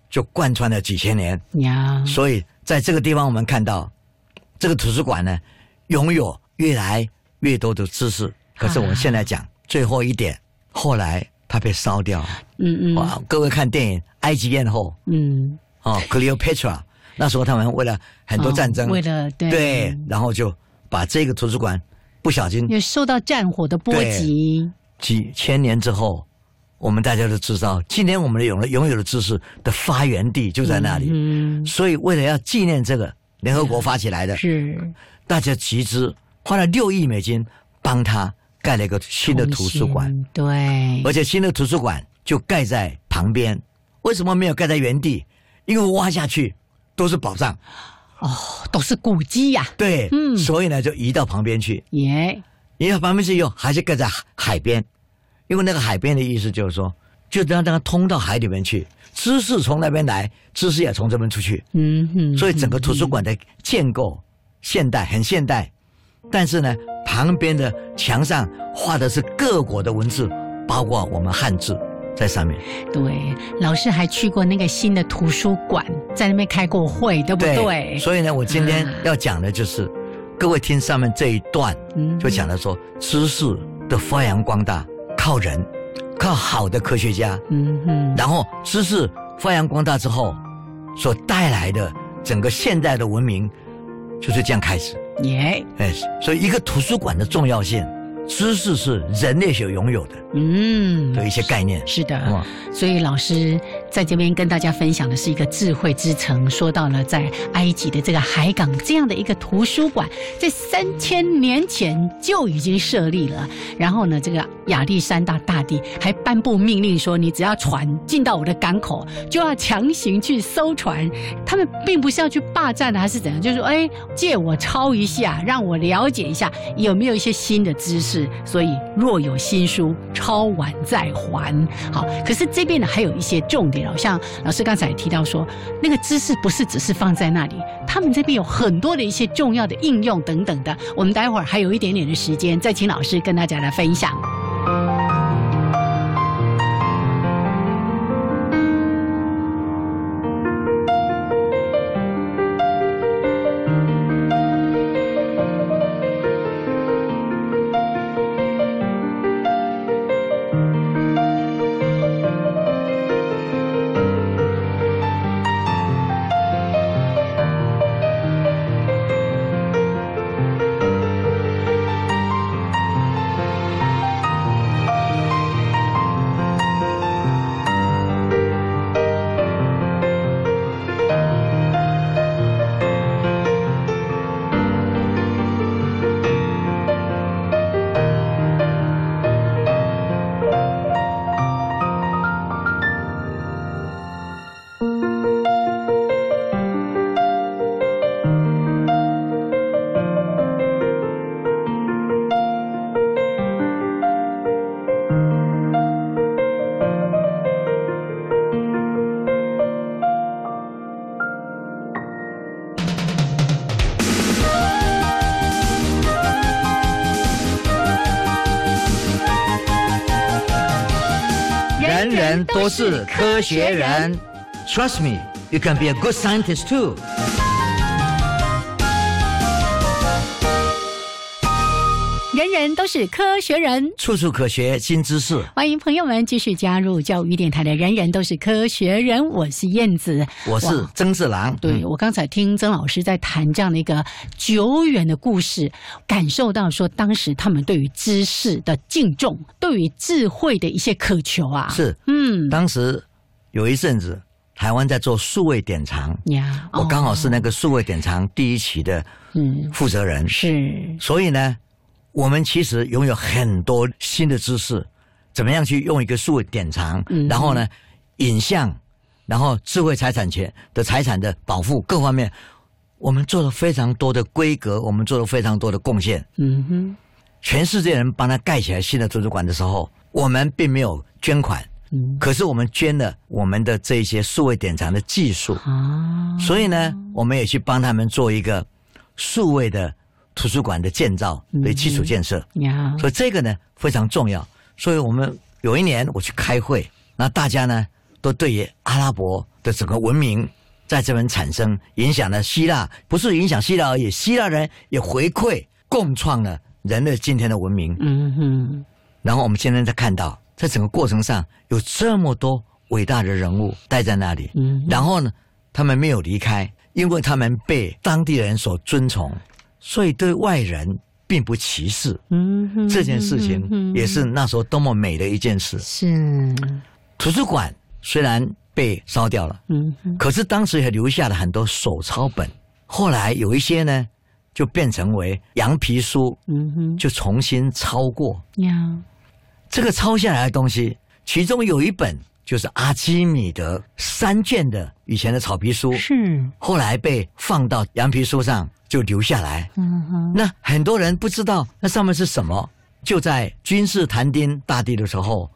就贯穿了几千年。呀，所以在这个地方，我们看到这个图书馆呢，拥有越来越多的知识。可是我们现在讲最后一点，后来它被烧掉。嗯嗯。哇，各位看电影《埃及艳后。嗯，》哦，Cleopatra，那时候他们为了很多战争，哦为了对。对，然后就把这个图书馆不小心也受到战火的波及，几千年之后，我们大家都知道，今天我们的拥拥有的知识的发源地就在那里。嗯，所以为了要纪念这个，联合国发起来的，是。大家集资花了六亿美金，帮他盖了一个新的图书馆，对，而且新的图书馆就盖在旁边。为什么没有盖在原地？因为挖下去都是宝藏，哦都是古迹呀，对，嗯。所以呢就移到旁边去。耶，移到旁边去以后，还是盖在海海边，因为那个海边的意思就是说，就让它通到海里面去，知识从那边来，知识也从这边出去。嗯哼，所以整个图书馆的建构现代，很现代，但是呢，旁边的墙上画的是各国的文字，包括我们汉字，在上面。对，老师还去过那个新的图书馆，在那边开过会，对不对？所以呢，我今天啊要讲的就是，各位听上面这一段，嗯就讲的说，知识的发扬光大靠人，靠好的科学家，嗯哼，然后知识发扬光大之后，所带来的整个现代的文明就是这样开始。耶，哎，所以一个图书馆的重要性，知识是人类所拥有的嗯，的一些概念。是的，哇所以老师在这边跟大家分享的是一个智慧之城，说到了在埃及的这个海港这样的一个图书馆，在三千年前就已经设立了。然后呢，这个亚历山大大帝还颁布命令说，你只要船进到我的港口，就要强行去搜船。他们并不是要去霸占的，还是怎样？就是说，哎，借我抄一下，让我了解一下有没有一些新的知识。所以若有新书，抄完再还。好，可是这边呢还有一些重点像老师刚才也提到说，那个知识不是只是放在那里，他们这边有很多的一些重要的应用等等的。我们待会儿还有一点点的时间，再请老师跟大家来分享。是科学人。Trust me, you can be a good scientist too. 人人都是科学人。处处可学新知识。欢迎朋友们继续加入教育电台的《人人都是科学人》，我是燕子，我是曾志郎。对，嗯。我刚才听曾老师在谈这样的一个久远的故事，感受到说当时他们对于知识的敬重，对于智慧的一些渴求啊。，是，嗯，当时有一阵子，台湾在做数位典藏，呀，我刚好是哦。那个数位典藏第一期的嗯。负责人，是。所以呢，我们其实拥有很多新的知识，怎么样去用一个数位典藏，嗯。然后呢，影像，然后智慧财产权的财产的保护各方面，我们做了非常多的规格，我们做了非常多的贡献。嗯哼。全世界人帮他盖起来新的图书馆的时候，我们并没有捐款，嗯。可是我们捐了我们的这些数位典藏的技术，啊，所以呢，我们也去帮他们做一个数位的图书馆的建造的基础建设。嗯，所以这个呢非常重要。所以我们有一年我去开会，那大家呢都对于阿拉伯的整个文明在这边产生影响了希腊，不是影响希腊而已，希腊人也回馈共创了人类今天的文明。嗯哼，然后我们现在在看到，在整个过程上有这么多伟大的人物待在那里，嗯然后呢，他们没有离开，因为他们被当地人所尊崇，所以对外人并不歧视。嗯哼，这件事情嗯也是那时候多么美的一件事。是，图书馆虽然被烧掉了，嗯哼，可是当时也留下了很多手抄本。后来有一些呢，就变成为羊皮书，嗯哼，就重新抄过。呀，这个抄下来的东西，其中有一本就是阿基米德三卷的以前的草皮书，是，后来被放到羊皮书上就留下来。嗯哼，那很多人不知道那上面是什么，就在君士坦丁大帝的时候，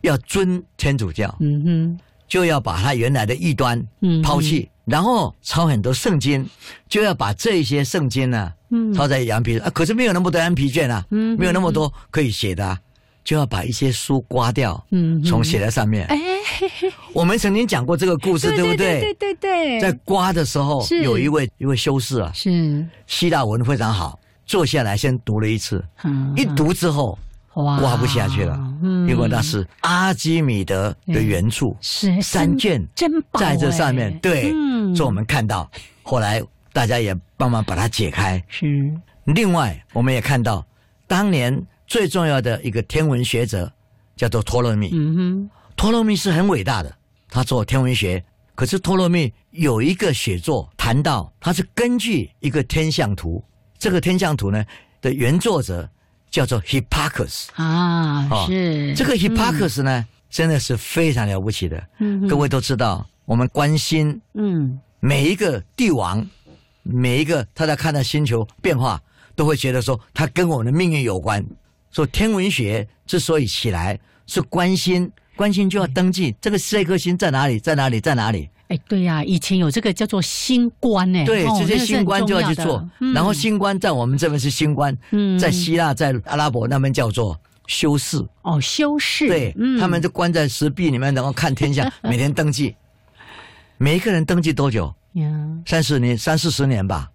要尊天主教，嗯哼，就要把他原来的异端嗯抛弃，然后抄很多圣经，就要把这些圣经呢、嗯。抄在羊皮啊，可是没有那么多羊皮卷啊，嗯没有那么多可以写的、啊，就要把一些书刮掉，嗯重写在上面。哎，我们曾经讲过这个故事，对不对？对？对对，在刮的时候，有一位一位修士啊，是。希腊文非常好，坐下来先读了一次，嗯一读之后哇。刮不下去了，嗯。因为那是阿基米德的原著，是三卷真宝在这上面哎，对，嗯。所以我们看到，后来大家也帮忙把它解开。是。另外，我们也看到，当年最重要的一个天文学者叫做托勒密。嗯哼托勒密是很伟大的，他做天文学。可是托勒密有一个写作谈到，他是根据一个天象图，这个天象图呢的原作者叫做 Hipparchus。啊哦是这个 Hipparchus 呢，真的是非常了不起的。嗯各位都知道，我们关心嗯每一个帝王，每一个他在看到星球变化，都会觉得说他跟我们的命运有关。说天文学之所以起来，是关心，关心就要登记这个这颗星在哪里，在哪里，在哪里。哎对呀，以前有这个叫做星官哎，对，哦这些星官就要去做。然后星星官在我们这边是星官，嗯在希腊、在阿拉伯那边叫做修士。哦修士对，嗯他们就关在石壁里面，然后看天下，每天登记。每一个人登记多久？呀三十年、三四十年吧。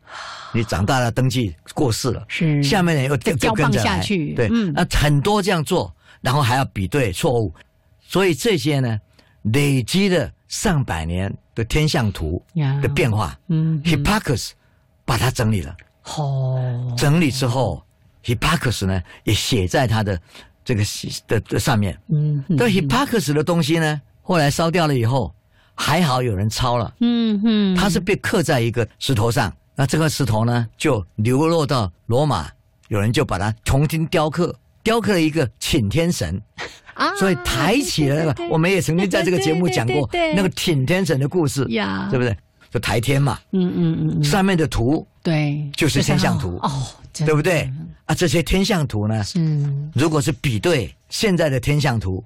你长大了，登记过世了，是下面人又再交棒就跟着来下去对，嗯那很多这样做，然后还要比对错误，所以这些呢，累积了上百年的天象图呀的变化嗯，Hipparchus 把它整理了。哦整理之后，Hipparchus 呢也写在他的这个的的上面。嗯但 Hipparchus 的东西呢，后来烧掉了以后，还好有人抄了，嗯哼它是被刻在一个石头上。那这块石头呢，就流落到罗马，有人就把它重新雕刻，雕刻了一个请天神，啊所以抬起了那个，我们也曾经在这个节目讲过对那个请天神的故事，呀。对不对？就抬天嘛，嗯嗯嗯嗯。上面的图对就是天象图哦对不对？啊，这些天象图呢，嗯如果是比对现在的天象图，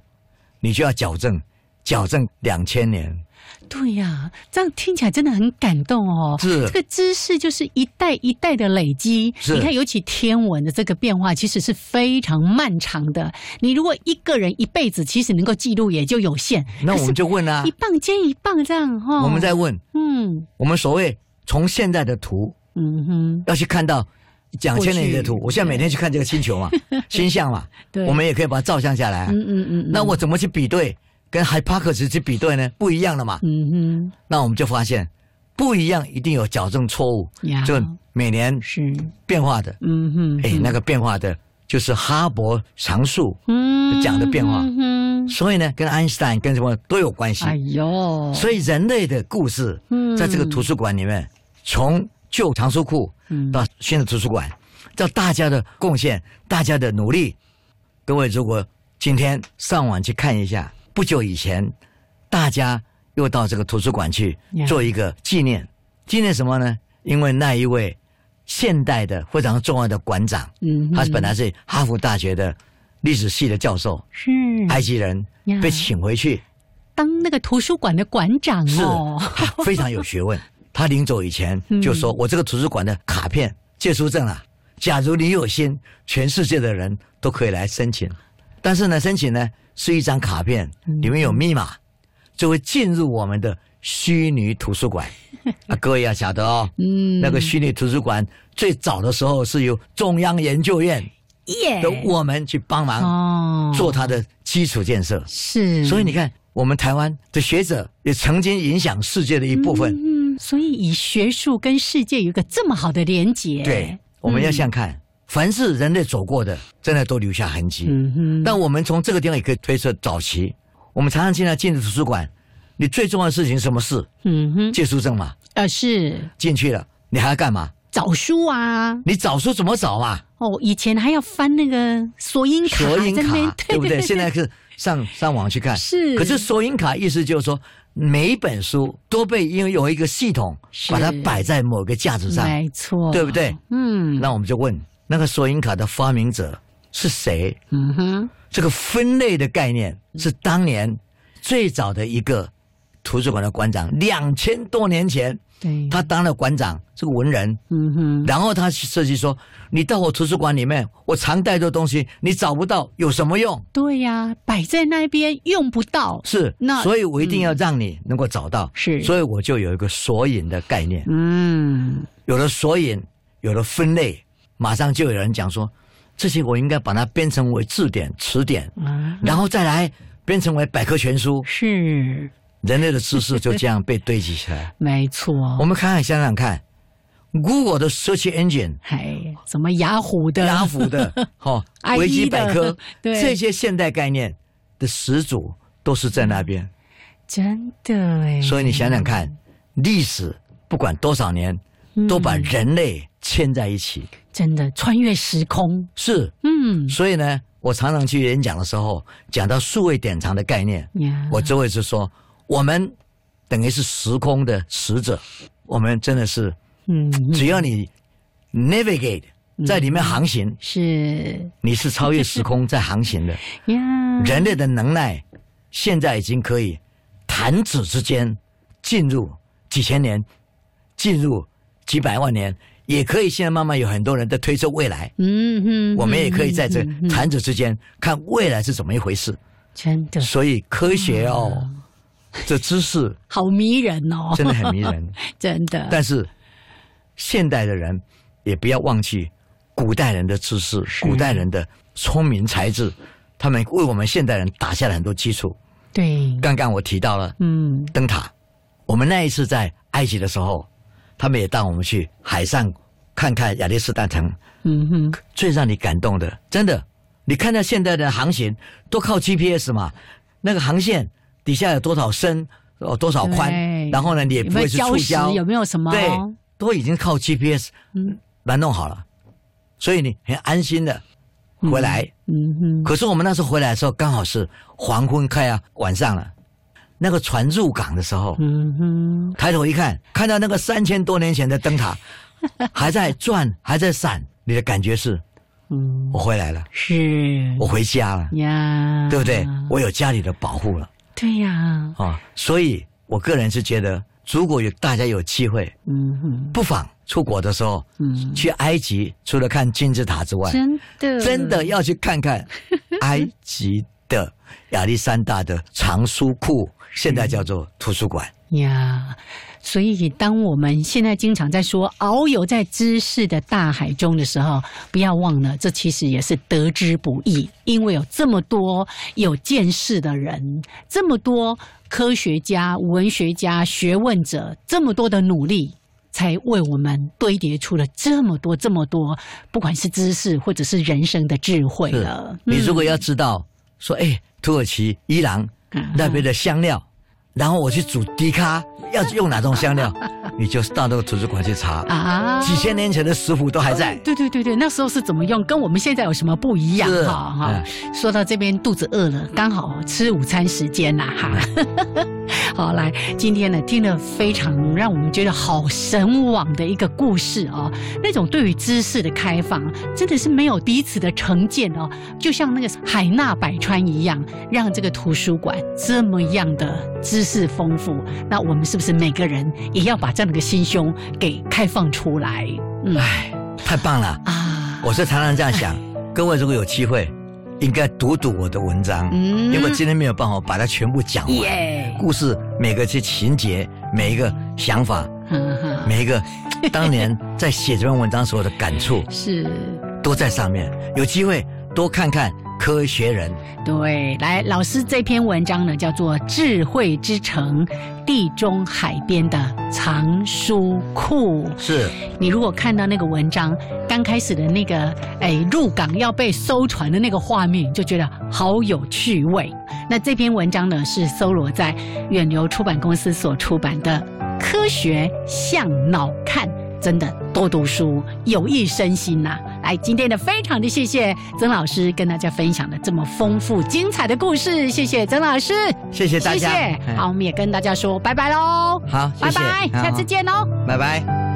你就要矫正，矫正两千年。对呀，这样听起来真的很感动哦。是这个知识就是一代一代的累积。是你看，尤其天文的这个变化，其实是非常漫长的。你如果一个人一辈子，其实能够记录也就有限。那我们就问啊一，棒接一棒这样哈。我们在问，嗯我们所谓从现在的图嗯哼，要去看到两千年的图我现在每天去看这个星球嘛，星象嘛，对我们也可以把它照相下来啊。嗯嗯嗯，那我怎么去比对？跟 Hipparchus 去比对呢？不一样了嘛。嗯哼那我们就发现不一样，一定有矫正错误，就每年是变化的。嗯哼，哎，那个变化的就是哈勃常数嗯讲的变化嗯哼所以呢，跟爱因斯坦跟什么都有关系。哎呦，所以人类的故事嗯，在这个图书馆里面，从旧藏书库嗯到新的图书馆，到大家的贡献、大家的努力。各位，如果今天上网去看一下，不久以前，大家又到这个图书馆去做一个纪念，纪念什么呢？因为那一位现代的非常重要的馆长，他本来是哈佛大学的历史系的教授，是。埃及人被请回去，当那个图书馆的馆长是非常有学问。他临走以前就说：“我这个图书馆的卡片借书证啊，假如你有心，全世界的人都可以来申请。但是呢，申请呢是一张卡片，里面有密码，就会进入我们的虚拟图书馆。啊，各位要晓得哦，嗯。那个虚拟图书馆最早的时候是由中央研究院耶。的我们去帮忙哦。做它的基础建设。是，所以你看，我们台湾的学者也曾经影响世界的一部分。嗯，所以以学术跟世界有一个这么好的连结，对，我们要想看，凡是人类走过的，真的都留下痕迹。嗯哼，但我们从这个地方也可以推测早期，我们常常进来进入图书馆，你最重要的事情什么事？嗯哼，借书证嘛，呃是进去了，你还要干嘛？找书啊，你找书怎么找啊？哦，以前还要翻那个索引卡，索引卡，对不对？现在是上上网去看，是可是索引卡意思就是说，每一本书都被因为有一个系统把它摆在某个架子上，没错，对不对？嗯，那我们就问，那个索引卡的发明者是谁？嗯哼，这个分类的概念是当年最早的一个图书馆的馆长，两千多年前对，他当了馆长，是个文人，嗯哼，然后他设计说，你到我图书馆里面，我常带的东西你找不到，有什么用？对呀，摆在那边用不到，是，那所以我一定要让你能够找到，是。所以我就有一个索引的概念，嗯，有了索引，有了分类，马上就有人讲说，这些我应该把它编成为字典、词典，啊，然后再来编成为百科全书，是人类的知识就这样被堆积起来。没错，我们看看想想看，Google 的 Search Engine。还什么雅虎的、雅虎的、哦维基百科，对这些现代概念的始祖都是在那边。真的哎，所以你想想看，历史不管多少年，都把人类牵在一起。真的穿越时空，是，嗯。所以呢，我常常去演讲的时候，讲到数位典藏的概念，呀，我就会是说，我们等于是时空的使者，我们真的是，嗯只要你 navigate 在里面航行，是。你是超越时空在航行的。呀，人类的能耐现在已经可以弹指之间进入几千年，进入几百万年，也可以现在慢慢有很多人在推测未来。嗯哼，我们也可以在这嗯嗯嗯弹指之间看未来是怎么一回事。真的所以科学哦，这知识好迷人哦，真的很迷人。真的，但是现代的人也不要忘记古代人的知识，古代人的聪明才智，他们为我们现代人打下了很多基础。对，刚刚我提到了嗯灯塔，我们那一次在埃及的时候，他们也带我们去海上看看亚历士大城。嗯哼，最让你感动的，真的，你看到现在的航行都靠 GPS 嘛，那个航线底下有多少深，哦多少宽，然后呢，你也不会去触礁，有没有什么？对，都已经靠 GPS 嗯来弄好了，所以你很安心的回来。嗯哼，可是我们那时候回来的时候，刚好是黄昏快要晚上了，那个船入港的时候，嗯哼，抬头一看，看到那个三千多年前的灯塔 还在转，还在闪，你的感觉是，嗯，我回来了，是。我回家了，呀，对不对？我有家里的保护了。对呀，啊，所以我个人是觉得，如果有大家有机会，嗯哼，不妨出国的时候，嗯，去埃及，除了看金字塔之外，真的。真的要去看看 埃及的亚历山大的藏书库，现在叫做图书馆。呀。所以，当我们现在经常在说遨游在知识的大海中的时候，不要忘了，这其实也是得之不易，因为有这么多有见识的人，这么多科学家、文学家、学问者，这么多的努力。才为我们堆叠出了这么多、这么多，不管是知识或者是人生的智慧了。你如果要知道说，哎，土耳其、伊朗嗯那边的香料，然后我去煮低卡，要用哪种香料，你就到那个图书馆去查，啊，几千年前的食谱都还在。对对对对，那时候是怎么用，跟我们现在有什么不一样？是哈哈。嗯？说到这边肚子饿了，刚好吃午餐时间啦哈。好，来，今天呢听了非常让我们觉得好神往的一个故事哦，那种对于知识的开放，真的是没有彼此的成见哦，就像那个海纳百川一样，让这个图书馆这么样的知识丰富，那我们是不是每个人也要把这样的一个心胸给开放出来？嗯哎，太棒了！啊，我是常常这样想，各位如果有机会，应该读读我的文章，嗯因为今天没有办法把它全部讲完。耶，故事每个些情节，每一个想法，每一个当年在写这篇文章时候的感触，是。都在上面。有机会多看看《科学人》。对，来，老师这篇文章呢，叫做《智慧之城：地中海边的藏书库》。是你如果看到那个文章刚开始的那个哎入港要被搜船的那个画面，就觉得好有趣味。那这篇文章呢，是搜罗在远流出版公司所出版的《科学向脑看》。真的多读书，有益身心呐、来，今天的非常的谢谢曾老师跟大家分享的这么丰富精彩的故事，谢谢曾老师，谢谢大家。谢谢。嗯好，我们也跟大家说拜拜喽，好，拜拜，下次见喽。拜拜。